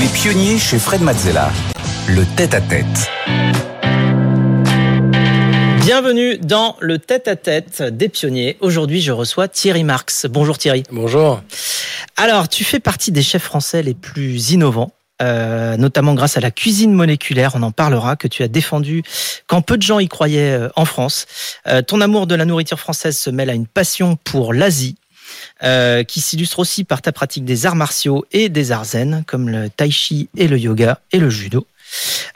Les pionniers chez Fred Mazzella. Le tête-à-tête. Bienvenue dans le tête-à-tête des pionniers. Aujourd'hui, je reçois Thierry Marx. Bonjour Thierry. Bonjour. Alors, tu fais partie des chefs français les plus innovants. Euh, notamment grâce à la cuisine moléculaire, on en parlera, que tu as défendu quand peu de gens y croyaient euh, en France. Euh, ton amour de la nourriture française se mêle à une passion pour l'Asie, euh, qui s'illustre aussi par ta pratique des arts martiaux et des arts zen, comme le tai chi et le yoga et le judo.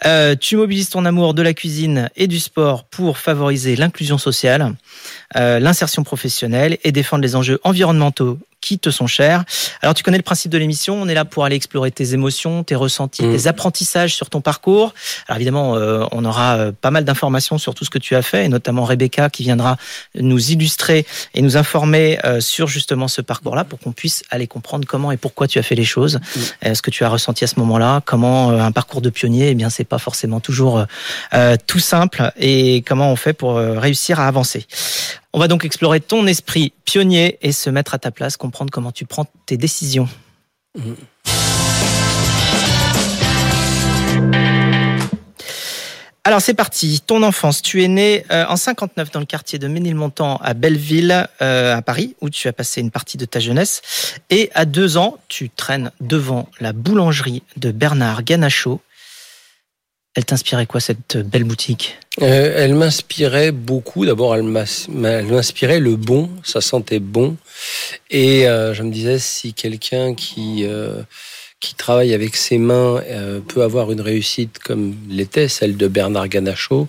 Euh, tu mobilises ton amour de la cuisine et du sport pour favoriser l'inclusion sociale, euh, l'insertion professionnelle et défendre les enjeux environnementaux qui te sont chers. Alors tu connais le principe de l'émission, on est là pour aller explorer tes émotions, tes ressentis, Mm. tes apprentissages sur ton parcours. Alors évidemment, euh, on aura euh, pas mal d'informations sur tout ce que tu as fait, et notamment Rebecca qui viendra nous illustrer et nous informer euh, sur justement ce parcours-là pour qu'on puisse aller comprendre comment et pourquoi tu as fait les choses, euh, ce que tu as ressenti à ce moment-là, comment un parcours de pionnier, eh bien c'est pas forcément toujours euh, tout simple et comment on fait pour réussir à avancer. On va donc explorer ton esprit pionnier et se mettre à ta place, comprendre comment tu prends tes décisions. Alors c'est parti. Ton enfance, tu es né euh, en 59 dans le quartier de Ménilmontant à Belleville, euh, à Paris, où tu as passé une partie de ta jeunesse. Et à deux ans, tu traînes devant la boulangerie de Bernard Ganachaud. Elle t'inspirait quoi cette belle boutique? Euh, elle m'inspirait beaucoup. D'abord, elle m'inspirait le bon. Ça sentait bon. Et euh, je me disais, si quelqu'un qui euh, qui travaille avec ses mains euh, peut avoir une réussite comme l'était celle de Bernard Ganachaud,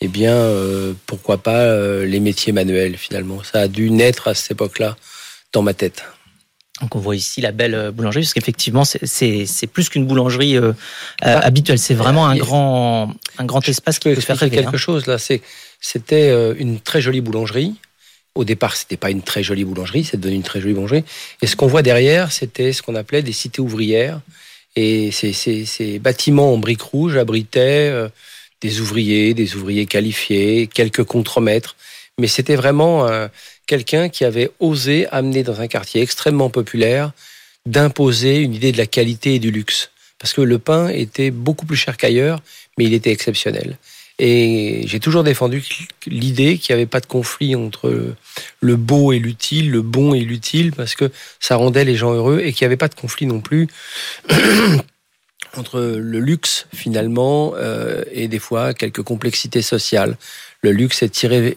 eh bien, euh, pourquoi pas euh, les métiers manuels finalement. Ça a dû naître à cette époque-là dans ma tête. Donc on voit ici la belle euh, boulangerie, parce qu'effectivement c'est- plus qu'une boulangerie euh, euh, habituelle, c'est vraiment un grand un grand espace qui peut faire rêver. quelque hein. chose là. C'était une très jolie boulangerie. Au départ, c'était pas une très jolie boulangerie, c'est devenu une très jolie boulangerie. Et ce qu'on voit derrière, c'était ce qu'on appelait des cités ouvrières. Et ces, ces, ces bâtiments en briques rouges abritaient euh, des ouvriers, des ouvriers qualifiés, quelques contremaîtres. Mais c'était vraiment euh, quelqu'un qui avait osé amener dans un quartier extrêmement populaire d'imposer une idée de la qualité et du luxe. Parce que le pain était beaucoup plus cher qu'ailleurs, mais il était exceptionnel. Et j'ai toujours défendu l'idée qu'il n'y avait pas de conflit entre le beau et l'utile, le bon et l'utile, parce que ça rendait les gens heureux et qu'il n'y avait pas de conflit non plus entre le luxe finalement euh, et des fois quelques complexités sociales. Le luxe est tirer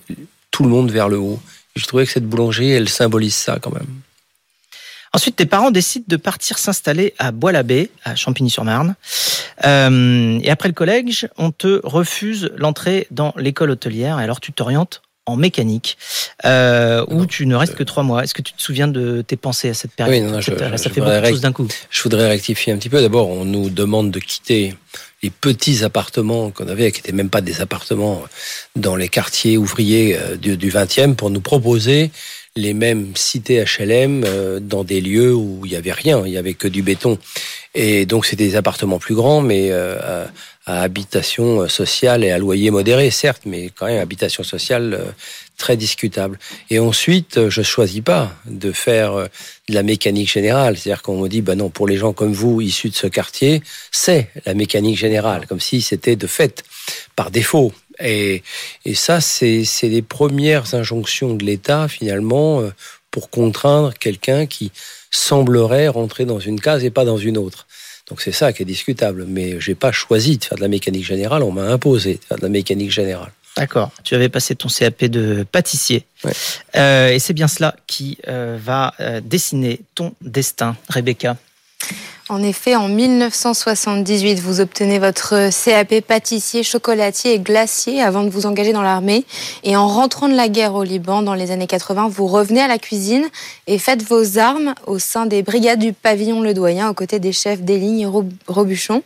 tout le monde vers le haut. Je trouvais que cette boulangerie, elle symbolise ça quand même. Ensuite, tes parents décident de partir s'installer à Bois-l'Abbé, à Champigny-sur-Marne. Euh, et après le collège, on te refuse l'entrée dans l'école hôtelière. Et alors, tu t'orientes en mécanique, euh, où Non, tu ne restes que trois mois. Est-ce que tu te souviens de tes pensées à cette période Oui, non, non, je- Ça je fait beaucoup de choses d'un coup. Je voudrais rectifier un petit peu. D'abord, on nous demande de quitter les petits appartements qu'on avait, qui n'étaient même pas des appartements dans les quartiers ouvriers euh, du, du 20e, pour nous proposer les mêmes cités HLM euh, dans des lieux où il n'y avait rien, il n'y avait que du béton. Et donc, c'était des appartements plus grands, mais euh, à, habitation sociale et à loyer modéré, certes, mais quand même habitation sociale euh, très discutable. Et ensuite, euh, je choisis pas de faire euh, de la mécanique générale. C'est-à-dire qu'on me dit, bah non, pour les gens comme vous, issus de ce quartier, c'est la mécanique générale, comme si c'était de fait, par défaut. Et, et ça, c'est les premières injonctions de l'État, finalement, euh, pour contraindre quelqu'un qui semblerait rentrer dans une case et pas dans une autre. Donc c'est ça qui est discutable. Mais j'ai pas choisi de faire de la mécanique générale, on m'a imposé de faire de la mécanique générale. D'accord. Tu avais passé ton CAP de pâtissier. Ouais. Euh, et c'est bien cela qui euh, va euh, dessiner ton destin, Rebecca. En effet, en 1978, vous obtenez votre CAP pâtissier, chocolatier et glacier avant de vous engager dans l'armée. Et en rentrant de la guerre au Liban dans les années 80, vous revenez à la cuisine et faites vos armes au sein des brigades du pavillon Le Doyen aux côtés des chefs et Rob- Robuchon.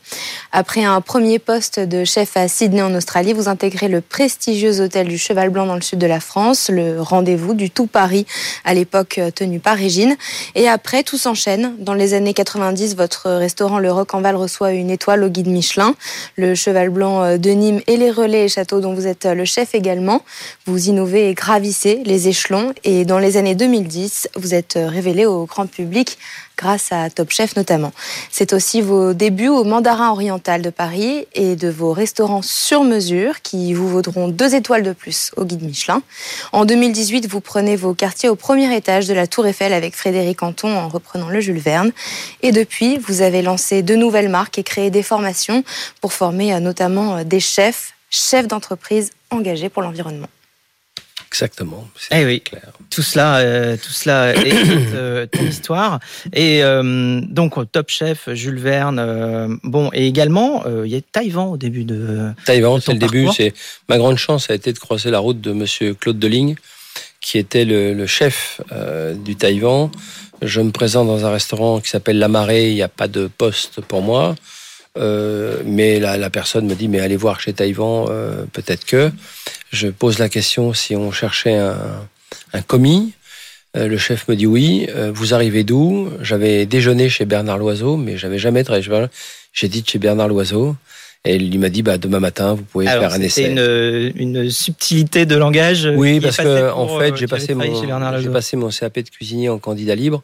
Après un premier poste de chef à Sydney en Australie, vous intégrez le prestigieux hôtel du Cheval Blanc dans le sud de la France, le rendez-vous du tout Paris à l'époque tenu par Régine. Et après, tout s'enchaîne. Dans les années 90, votre restaurant Le Roc en Val reçoit une étoile au guide Michelin. Le Cheval Blanc euh, de Nîmes et les relais et châteaux dont vous êtes euh, le chef également. Vous innovez et gravissez les échelons. Et dans les années 2010, vous êtes euh, révélé au grand public grâce à Top Chef notamment. C'est aussi vos débuts au Mandarin Oriental de Paris et de vos restaurants sur mesure qui vous vaudront deux étoiles de plus au guide Michelin. En 2018, vous prenez vos quartiers au premier étage de la Tour Eiffel avec Frédéric Anton en reprenant le Jules Verne. Et depuis, vous avez lancé de nouvelles marques et créé des formations pour former euh, notamment euh, des chefs, chefs d'entreprise engagés pour l'environnement. Exactement. Eh oui, clair. tout cela, euh, tout cela est euh, ton histoire. Et euh, donc Top Chef, Jules Verne, euh, bon, et également il y a Taïwan au début de. Taïwan, c'est le début. C'est ma grande chance a été de croiser la route de Monsieur Claude Deligne, qui était le, le chef du Taïwan. Je me présente dans un restaurant qui s'appelle La Marée. Il n'y a pas de poste pour moi. Euh, mais la, la, personne me dit mais allez voir chez Taïwan, euh, peut-être que. Je pose la question si on cherchait un, un commis. Euh, le chef me dit oui. Vous arrivez d'où? J'avais déjeuné chez Bernard Loiseau, mais j'avais jamais travaillé. J'ai dit chez Bernard Loiseau. Et il m'a dit, bah, demain matin, vous pouvez Alors, faire un essai. C'est une, une, subtilité de langage. Oui, parce que, en fait, j'ai passé, mon, passé mon CAP de cuisinier en candidat libre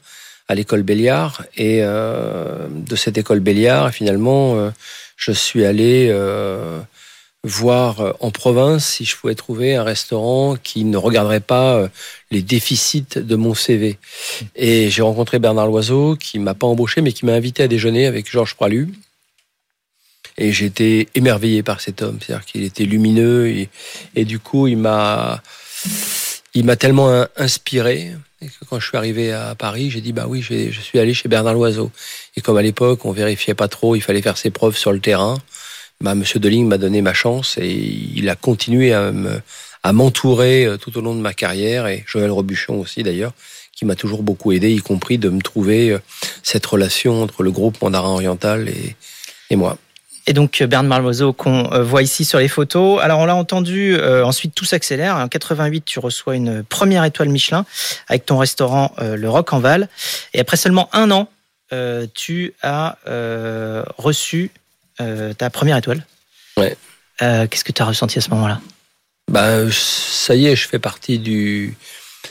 à l'école Béliard. Et euh, de cette école Béliard, finalement, euh, je suis allé euh, voir en province si je pouvais trouver un restaurant qui ne regarderait pas les déficits de mon CV. Et j'ai rencontré Bernard Loiseau, qui m'a pas embauché, mais qui m'a invité à déjeuner avec Georges Pralu. Et j'étais émerveillé par cet homme, c'est-à-dire qu'il était lumineux et, et, du coup il m'a il m'a tellement inspiré que quand je suis arrivé à Paris, j'ai dit bah oui, je suis allé chez Bernard Loiseau. Et comme à l'époque, on vérifiait pas trop, il fallait faire ses preuves sur le terrain. Bah, Monsieur Deligne m'a donné ma chance et il a continué à me, à m'entourer euh, tout au long de ma carrière et Joël Robuchon aussi d'ailleurs, qui m'a toujours beaucoup aidé, y compris de me trouver euh, cette relation entre le groupe Mandarin Oriental et moi. Et donc Bernard Loiseau qu'on euh, voit ici sur les photos. Alors on l'a entendu, euh, ensuite tout s'accélère. En 88, tu reçois une première étoile Michelin avec ton restaurant euh, Le Roc en Val. Et après seulement un an, euh, tu as euh, reçu euh, ta première étoile. Ouais. Qu'est-ce que tu as ressenti à ce moment-là? Ben ça y est, je fais partie du,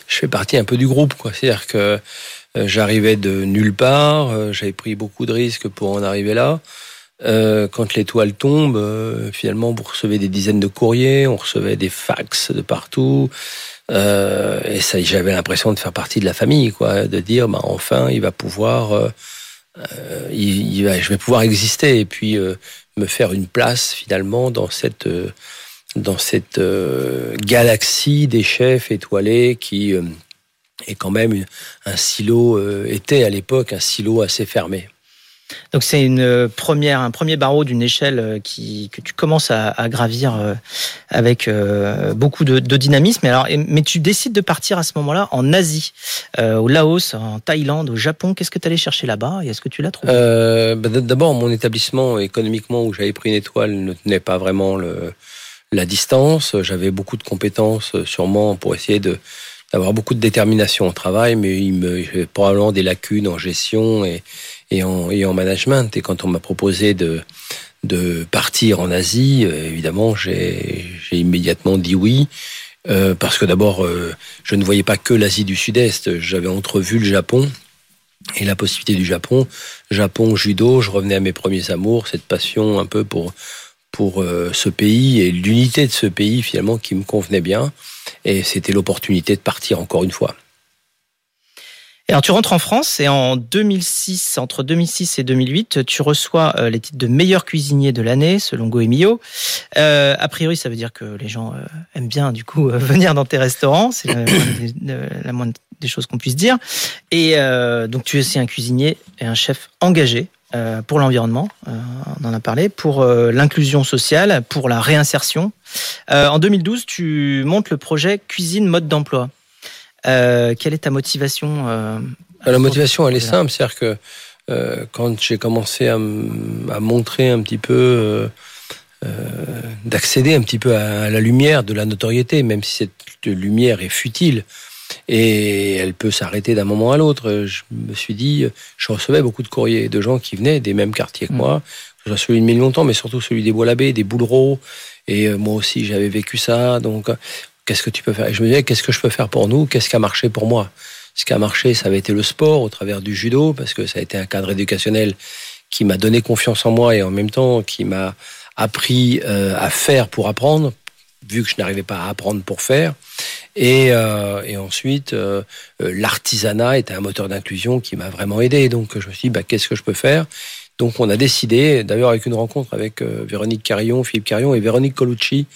je fais partie un peu du groupe, quoi. C'est-à-dire que j'arrivais de nulle part, j'avais pris beaucoup de risques pour en arriver là. Euh, quand l'étoile tombe, euh, finalement, vous recevez des dizaines de courriers, on recevait des fax de partout. Euh, et ça, j'avais l'impression de faire partie de la famille, quoi, de dire, bah, enfin, il va pouvoir, il, il va, je vais pouvoir exister et puis me faire une place finalement dans cette dans cette galaxie des chefs étoilés qui est quand même un silo était à l'époque un silo assez fermé. Donc c'est une première, un premier barreau d'une échelle qui, que tu commences à, gravir avec beaucoup de, de, dynamisme. Alors, mais tu décides de partir à ce moment-là en Asie, euh, au Laos, en Thaïlande, au Japon. Qu'est-ce que tu allais chercher là-bas et est-ce que tu l'as trouvé? Euh, bah D'abord, mon établissement économiquement où j'avais pris une étoile ne tenait pas vraiment la distance. J'avais beaucoup de compétences sûrement pour essayer d'avoir beaucoup de détermination au travail, mais il me j'avais probablement des lacunes en gestion et et en, et en management. Et quand on m'a proposé de, de partir en Asie, euh, évidemment, j'ai immédiatement dit oui. Euh, parce que d'abord, euh, je ne voyais pas que l'Asie du Sud-Est. J'avais entrevu le Japon et la possibilité du Japon. Japon, judo, je revenais à mes premiers amours, cette passion un peu pour pour euh, ce pays et l'unité de ce pays finalement qui me convenait bien. Et c'était l'opportunité de partir encore une fois. Alors tu rentres en France et en 2006, entre 2006 et 2008, tu reçois euh, les titres de meilleur cuisinier de l'année selon Goemio. Euh, a priori, ça veut dire que les gens euh, aiment bien du coup venir dans tes restaurants. C'est la, moindre des choses qu'on puisse dire. Et donc tu es aussi un cuisinier et un chef engagé pour l'environnement, on en a parlé, pour l'inclusion sociale, pour la réinsertion. en 2012, tu montes le projet Cuisine Mode d'emploi. Euh, quelle est ta motivation euh, La motivation, elle est simple, c'est-à-dire que euh, quand j'ai commencé à, à, montrer un petit peu, d'accéder un petit peu à, à, la lumière de la notoriété, même si cette lumière est futile et elle peut s'arrêter d'un moment à l'autre, je me suis dit, je recevais beaucoup de courriers de gens qui venaient des mêmes quartiers que mmh. moi, que ce soit celui de Mille Longtemps, mais surtout celui des Bois-l'Abbé, des Boulereaux, et moi aussi j'avais vécu ça, donc qu'est-ce que tu peux faire? Et je me disais, qu'est-ce que je peux faire pour nous? Qu'est-ce qui a marché pour moi? Ce qui a marché, ça avait été le sport au travers du judo, parce que ça a été un cadre éducationnel qui m'a donné confiance en moi et en même temps qui m'a appris euh, à faire pour apprendre, vu que je n'arrivais pas à apprendre pour faire. Et, euh, ensuite, euh, l'artisanat était un moteur d'inclusion qui m'a vraiment aidé. Donc je me suis dit, bah, qu'est-ce que je peux faire? Donc on a décidé, d'ailleurs avec une rencontre avec Véronique Carillon, Philippe Carillon et Véronique Colucci,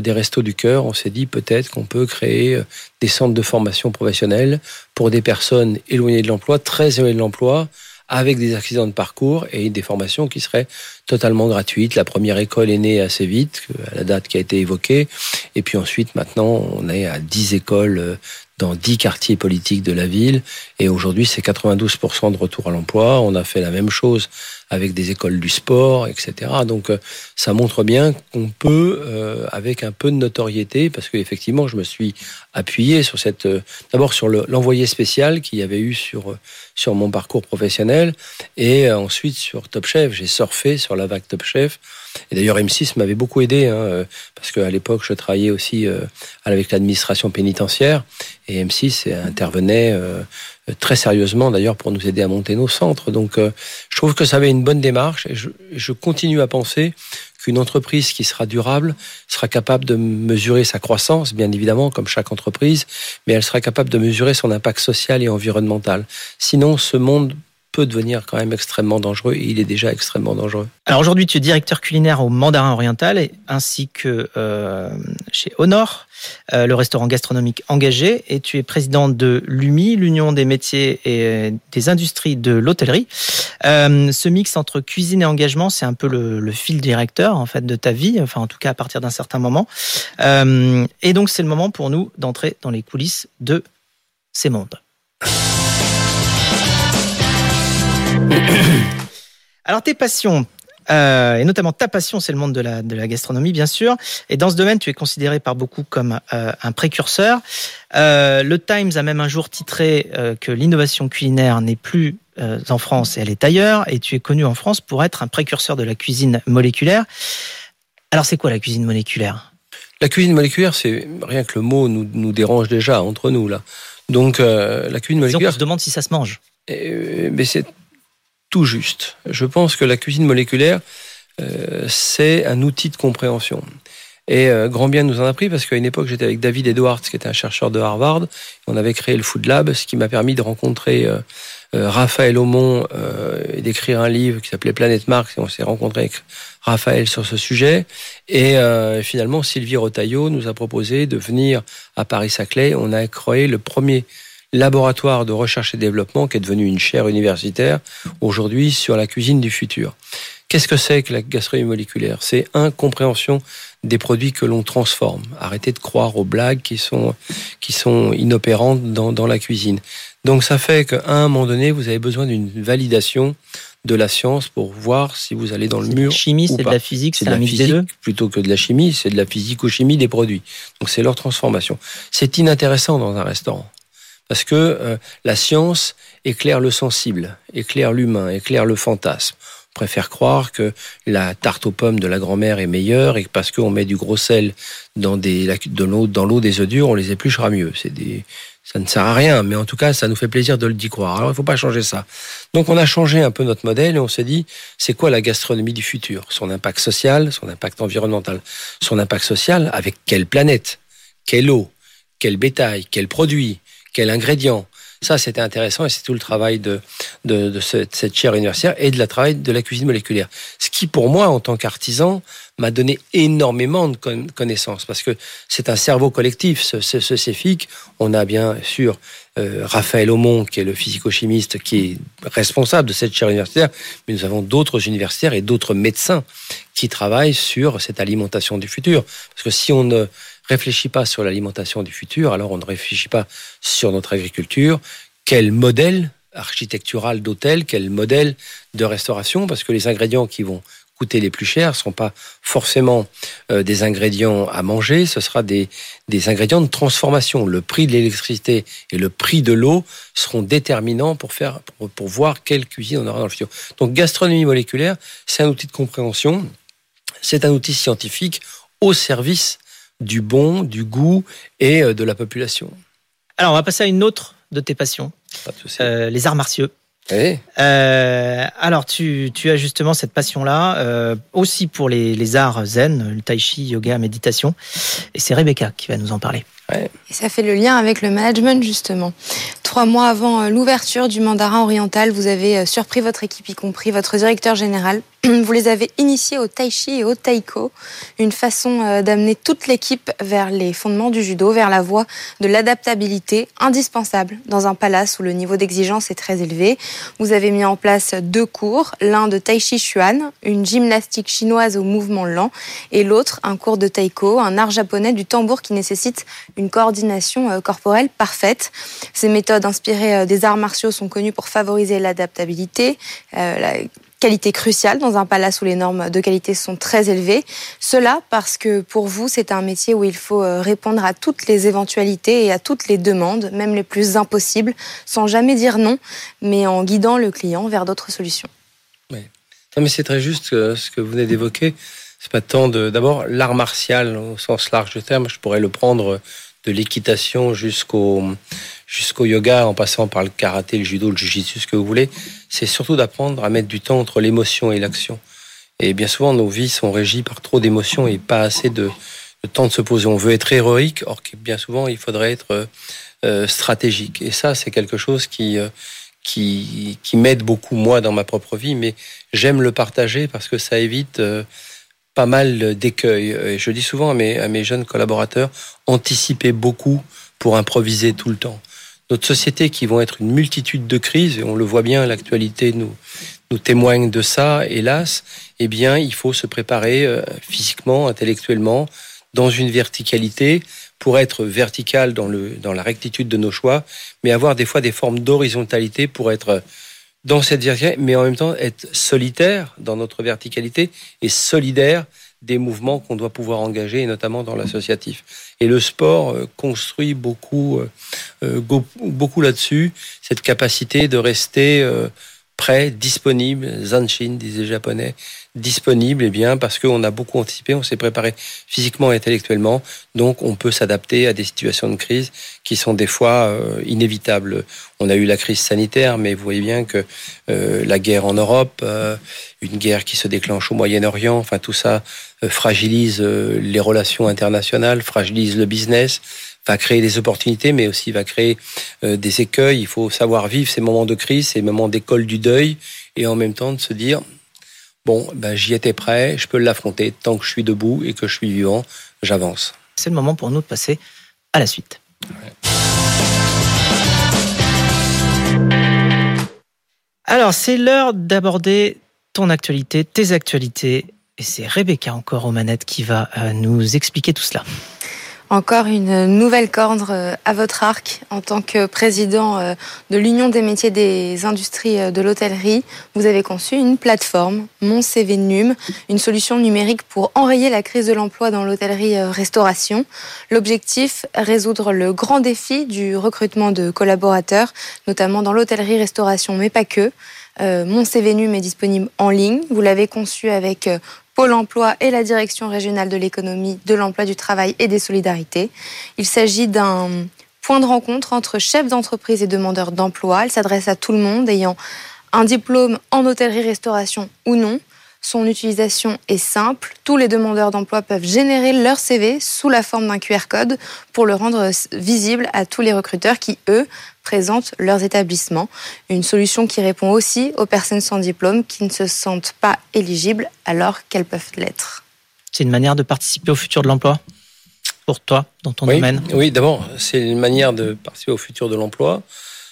des Restos du Cœur, on s'est dit peut-être qu'on peut créer des centres de formation professionnelle pour des personnes éloignées de l'emploi, très éloignées de l'emploi, avec des accidents de parcours et des formations qui seraient totalement gratuites. La première école est née assez vite, à la date qui a été évoquée. Et puis ensuite, maintenant, on est à 10 écoles euh, dans 10 quartiers politiques de la ville. Et aujourd'hui, c'est 92% de retour à l'emploi. On a fait la même chose avec des écoles du sport, etc. Donc euh, ça montre bien qu'on peut, euh, avec un peu de notoriété, parce que effectivement, je me suis appuyé sur cette, euh, d'abord sur l'envoyé spécial qu'il y avait eu sur sur mon parcours professionnel, et ensuite sur Top Chef. J'ai surfé sur la vague Top Chef. Et d'ailleurs, M6 m'avait beaucoup aidé, hein, parce qu'à l'époque, je travaillais aussi avec l'administration pénitentiaire, et M6 intervenait très sérieusement d'ailleurs pour nous aider à monter nos centres. Donc euh, je trouve que ça avait une bonne démarche et je, je continue à penser qu'une entreprise qui sera durable sera capable de mesurer sa croissance, bien évidemment, comme chaque entreprise, mais elle sera capable de mesurer son impact social et environnemental. Sinon, ce monde peut devenir quand même extrêmement dangereux et il est déjà extrêmement dangereux. Alors aujourd'hui, tu es directeur culinaire au Mandarin Oriental ainsi que euh, chez Honor, euh, le restaurant gastronomique engagé, et tu es président de l'UMI, l'Union des métiers et des industries de l'hôtellerie. Euh, ce mix entre cuisine et engagement, c'est un peu le, le, fil directeur en fait de ta vie, enfin en tout cas à partir d'un certain moment. Et donc c'est le moment pour nous d'entrer dans les coulisses de ces mondes. Alors tes passions, euh, et notamment ta passion, c'est le monde de la, de la gastronomie, bien sûr. Et dans ce domaine, tu es considéré par beaucoup comme euh, un précurseur. Euh, le Times a même un jour titré que l'innovation culinaire n'est plus en France et elle est ailleurs. Et tu es connu en France pour être un précurseur de la cuisine moléculaire. Alors c'est quoi la cuisine moléculaire? La cuisine moléculaire, c'est rien que le mot nous, nous dérange déjà entre nous là. Donc la cuisine moléculaire. on se demande si ça se mange. mais c'est tout juste. Je pense que la cuisine moléculaire, euh, c'est un outil de compréhension. Et euh, grand bien nous en a pris parce qu'à une époque, j'étais avec David Edwards, qui était un chercheur de Harvard. On avait créé le Food Lab, ce qui m'a permis de rencontrer euh, Raphaël Aumont et d'écrire un livre qui s'appelait Planète Mars. Et on s'est rencontré avec Raphaël sur ce sujet. Et finalement, Sylvie Rotaillot nous a proposé de venir à Paris-Saclay. On a créé le premier laboratoire de recherche et développement qui est devenu une chaire universitaire aujourd'hui sur la cuisine du futur. Qu'est-ce que c'est que la gastronomie moléculaire? C'est incompréhension des produits que l'on transforme. Arrêtez de croire aux blagues qui sont, qui sont inopérantes dans, dans la cuisine. Donc ça fait qu'à un moment donné, vous avez besoin d'une validation de la science pour voir si vous allez dans le mur. chimie, c'est de la physique, c'est de la physique plutôt que de la chimie, c'est de la physico-chimie des produits. Donc c'est leur transformation. C'est inintéressant dans un restaurant. Parce que euh, la science éclaire le sensible, éclaire l'humain, éclaire le fantasme. On préfère croire que la tarte aux pommes de la grand-mère est meilleure et que parce qu'on met du gros sel dans, des, de l'eau, dans l'eau des œufs durs, on les épluchera mieux. C'est des, ça ne sert à rien, mais en tout cas, ça nous fait plaisir de le d'y croire. Alors, il ne faut pas changer ça. Donc, on a changé un peu notre modèle et on s'est dit, c'est quoi la gastronomie du futur? Son impact social, son impact environnemental. Son impact social, avec quelle planète? Quelle eau? Quel bétail? Quel produit? Quel ingrédient. Ça, c'était intéressant et c'est tout le travail de, de, cette, chaire universitaire et de la travail de la cuisine moléculaire. Ce qui, pour moi, en tant qu'artisan, m'a donné énormément de connaissances parce que c'est un cerveau collectif, ce, ce, CEFIC. On a bien sûr euh, Raphaël Aumont, qui est le physico-chimiste, qui est responsable de cette chaire universitaire, mais nous avons d'autres universitaires et d'autres médecins qui travaillent sur cette alimentation du futur. Parce que si on ne réfléchit pas sur l'alimentation du futur, alors on ne réfléchit pas sur notre agriculture. Quel modèle architectural d'hôtel, quel modèle de restauration, parce que les ingrédients qui vont coûter les plus chers ne seront pas forcément euh, des ingrédients à manger, ce sera des, des ingrédients de transformation. Le prix de l'électricité et le prix de l'eau seront déterminants pour, faire, pour voir quelle cuisine on aura dans le futur. Donc gastronomie moléculaire, c'est un outil de compréhension, c'est un outil scientifique au service du bon, du goût et euh, de la population. Alors, on va passer à une autre de tes passions, euh, les arts martiaux. Oui. Euh, alors, tu, tu as justement cette passion-là, euh, aussi pour les, les arts zen, le tai chi, yoga, méditation. Et c'est Rebecca qui va nous en parler. Et ça fait le lien avec le management, justement. Trois mois avant euh, l'ouverture du mandarin oriental, vous avez euh, surpris votre équipe, y compris votre directeur général. Vous les avez initiés au tai chi et au taiko, une façon euh, d'amener toute l'équipe vers les fondements du judo, vers la voie de l'adaptabilité, indispensable dans un palace où le niveau d'exigence est très élevé. Vous avez mis en place deux cours, l'un de tai chi chuan, une gymnastique chinoise au mouvement lent, et l'autre un cours de taiko, un art japonais du tambour qui nécessite une coordination euh, corporelle parfaite. Ces méthodes inspirées euh, des arts martiaux sont connues pour favoriser l'adaptabilité, euh, la qualité cruciale dans un palace où les normes de qualité sont très élevées. Cela parce que pour vous, c'est un métier où il faut répondre à toutes les éventualités et à toutes les demandes, même les plus impossibles, sans jamais dire non, mais en guidant le client vers d'autres solutions. Non, mais c'est très juste ce que vous venez d'évoquer. C'est pas tant de. D'abord, l'art martial au sens large du terme, je pourrais le prendre de l'équitation jusqu'au jusqu'au yoga, en passant par le karaté, le judo, le jujitsu, ce que vous voulez. C'est surtout d'apprendre à mettre du temps entre l'émotion et l'action. Et bien souvent, nos vies sont régies par trop d'émotions et pas assez de, temps de se poser. On veut être héroïque, or bien souvent, il faudrait être euh, euh, stratégique. Et ça, c'est quelque chose qui euh, qui, qui m'aide beaucoup moi dans ma propre vie, mais j'aime le partager parce que ça évite pas mal d'écueils. Et je dis souvent à mes, jeunes collaborateurs, anticipez beaucoup pour improviser tout le temps. Notre société qui vont être une multitude de crises, et on le voit bien, l'actualité nous, témoigne de ça, hélas, eh bien, il faut se préparer euh, physiquement, intellectuellement, dans une verticalité pour être vertical dans la rectitude de nos choix, mais avoir des fois des formes d'horizontalité pour être dans cette verticalité, mais en même temps être solitaire dans notre verticalité et solidaire des mouvements qu'on doit pouvoir engager, et notamment dans l'associatif. Et le sport euh, construit beaucoup, euh, euh, beaucoup là-dessus, cette capacité de rester prêt, disponible, zanshin, disait les japonais, disponible, eh bien, parce qu'on a beaucoup anticipé, on s'est préparé physiquement et intellectuellement, donc on peut s'adapter à des situations de crise qui sont des fois euh, inévitables. On a eu la crise sanitaire, mais vous voyez bien que euh, la guerre en Europe, euh, une guerre qui se déclenche au Moyen-Orient, enfin tout ça fragilise les relations internationales, fragilise le business, va créer des opportunités, mais aussi va créer des écueils. Il faut savoir vivre ces moments de crise, ces moments d'école du deuil, et en même temps de se dire bon, ben, j'y étais prêt, je peux l'affronter tant que je suis debout et que je suis vivant, j'avance. C'est le moment pour nous de passer à la suite. Alors, c'est l'heure d'aborder ton actualité, tes actualités. Et c'est Rebecca encore aux manettes qui va euh, nous expliquer tout cela. Encore une nouvelle corde euh, à votre arc en tant que président euh, de l'Union des métiers des industries euh, de l'hôtellerie. Vous avez conçu une plateforme, Mon CV Num, une solution numérique pour enrayer la crise de l'emploi dans l'hôtellerie-restauration. L'objectif, résoudre le grand défi du recrutement de collaborateurs, notamment dans l'hôtellerie-restauration, mais pas que. Mon CV Num est disponible en ligne. Vous l'avez conçu avec Pôle emploi et la Direction régionale de l'économie, de l'emploi, du travail et des solidarités. Il s'agit d'un point de rencontre entre chefs d'entreprise et demandeurs d'emploi. Elle s'adresse à tout le monde ayant un diplôme en hôtellerie-restauration ou non. Son utilisation est simple. Tous les demandeurs d'emploi peuvent générer leur CV sous la forme d'un QR code pour le rendre visible à tous les recruteurs qui, eux, présentent leurs établissements. Une solution qui répond aussi aux personnes sans diplôme qui ne se sentent pas éligibles alors qu'elles peuvent l'être. C'est une manière de participer au futur de l'emploi pour toi, dans ton oui, domaine? Oui, d'abord, c'est une manière de participer au futur de l'emploi.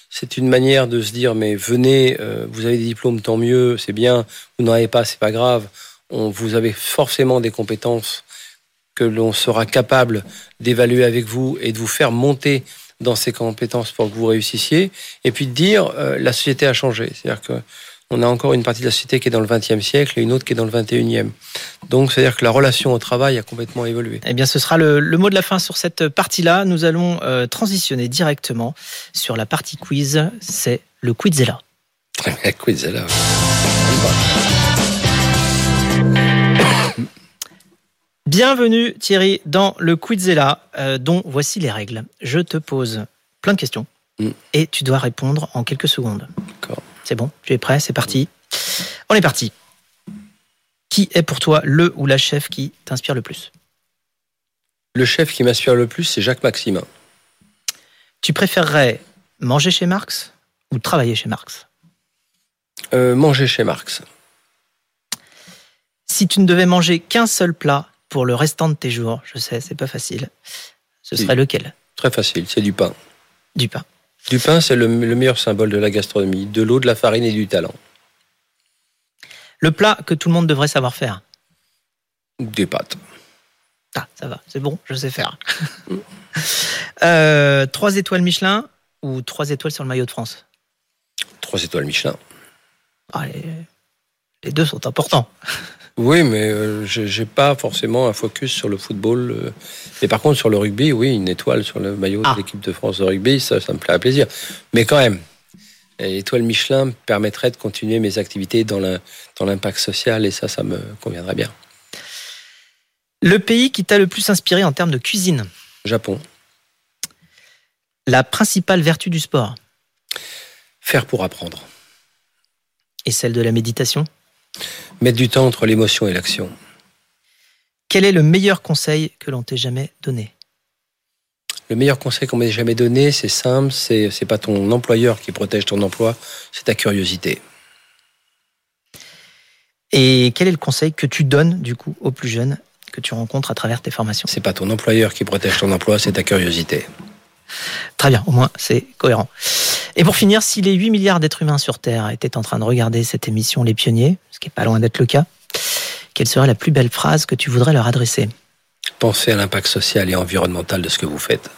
C'est une manière de se dire, mais venez, euh, vous avez des diplômes, tant mieux, c'est bien. Vous n'en avez pas, c'est pas grave. On, vous avez forcément des compétences que l'on sera capable d'évaluer avec vous et de vous faire monter dans ces compétences pour que vous réussissiez. Et puis de dire, euh, la société a changé. C'est-à-dire que on a encore une partie de la société qui est dans le XXe siècle et une autre qui est dans le XXIe. Donc, c'est-à-dire que la relation au travail a complètement évolué. Eh bien, ce sera le, le mot de la fin sur cette partie-là. Nous allons euh, transitionner directement sur la partie quiz. C'est le Quizella. La Quizella. Bienvenue Thierry dans le Quizella, euh, dont voici les règles. Je te pose plein de questions Mm. Et tu dois répondre en quelques secondes. D'accord. C'est bon, tu es prêt, c'est parti. On est parti. Qui est pour toi le ou la chef qui t'inspire le plus? Le chef qui m'inspire le plus, c'est Jacques Maximin. Tu préférerais manger chez Marx ou travailler chez Marx? Euh, manger chez Marx. Si tu ne devais manger qu'un seul plat pour le restant de tes jours, je sais, c'est pas facile, ce serait Oui. lequel? Très facile, c'est du pain. Du pain. Du pain, c'est le, le meilleur symbole de la gastronomie. De l'eau, de la farine et du talent. Le plat que tout le monde devrait savoir faire. Des pâtes. Ah, ça va, c'est bon, je sais faire. Euh, trois étoiles Michelin ou trois étoiles sur le maillot de France? Trois étoiles Michelin. Ah, les, les deux sont importants. Oui, mais euh, j'ai pas forcément un focus sur le football. euh. Mais par contre, sur le rugby, oui, une étoile sur le maillot Ah. de l'équipe de France de rugby, ça, ça me ferait plaisir. Mais quand même, l'étoile Michelin me permettrait de continuer mes activités dans l'impact social et ça, ça me conviendrait bien. Le pays qui t'a le plus inspiré en termes de cuisine? Japon. La principale vertu du sport? Faire pour apprendre. et celle de la méditation? Mettre du temps entre l'émotion et l'action. Quel est le meilleur conseil que l'on t'ait jamais donné? Le meilleur conseil qu'on m'ait jamais donné, c'est simple, c'est c'est pas ton employeur qui protège ton emploi, c'est ta curiosité. Et quel est le conseil que tu donnes du coup aux plus jeunes que tu rencontres à travers tes formations? C'est pas ton employeur qui protège ton emploi, c'est ta curiosité. Très bien, au moins c'est cohérent. Et pour finir, si les 8 milliards d'êtres humains sur Terre étaient en train de regarder cette émission Les Pionniers, ce qui est pas loin d'être le cas, quelle serait la plus belle phrase que tu voudrais leur adresser? Pensez à l'impact social et environnemental de ce que vous faites.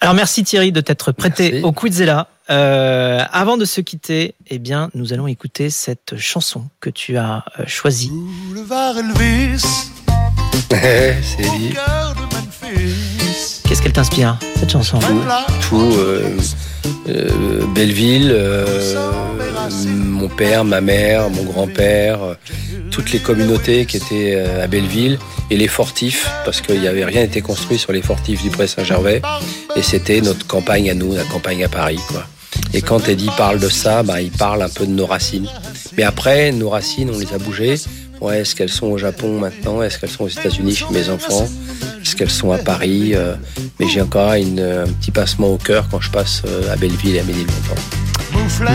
Alors merci Thierry de t'être prêté Merci. au Quizella. Euh, avant de se quitter, eh bien, nous allons écouter cette chanson que tu as euh, choisie. Boulevard Elvis, c'est Qu'est-ce qu'elle t'inspire, cette chanson là, Tout, euh, euh, Belleville, euh, mon père, ma mère, mon grand-père, euh, toutes les communautés qui étaient à Belleville et les fortifs, parce qu'il n'y avait rien été construit sur les fortifs du Pré Saint-Gervais, et c'était notre campagne à nous, la campagne à Paris, quoi. Et quand Eddie parle de ça, bah, il parle un peu de nos racines. Mais après, nos racines, on les a bougées. Ouais, est-ce qu'elles sont au Japon maintenant? Est-ce qu'elles sont aux États-Unis chez mes enfants? Qu'elles sont à Paris Euh, Mais j'ai encore une, un petit passement au cœur quand je passe euh, à Belleville et à Ménilmontant.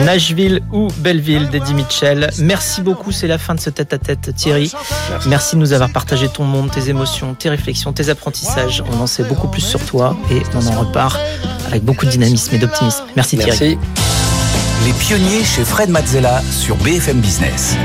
Nashville ou Belleville d'Eddie Mitchell. Merci beaucoup, c'est la fin de ce tête-à-tête Thierry. Merci. Merci de nous avoir partagé ton monde, tes émotions, tes réflexions, tes apprentissages. On en sait beaucoup plus sur toi et on en repart avec beaucoup de dynamisme et d'optimisme. Merci Thierry. Merci. Les pionniers chez Fred Mazzella sur BFM Business.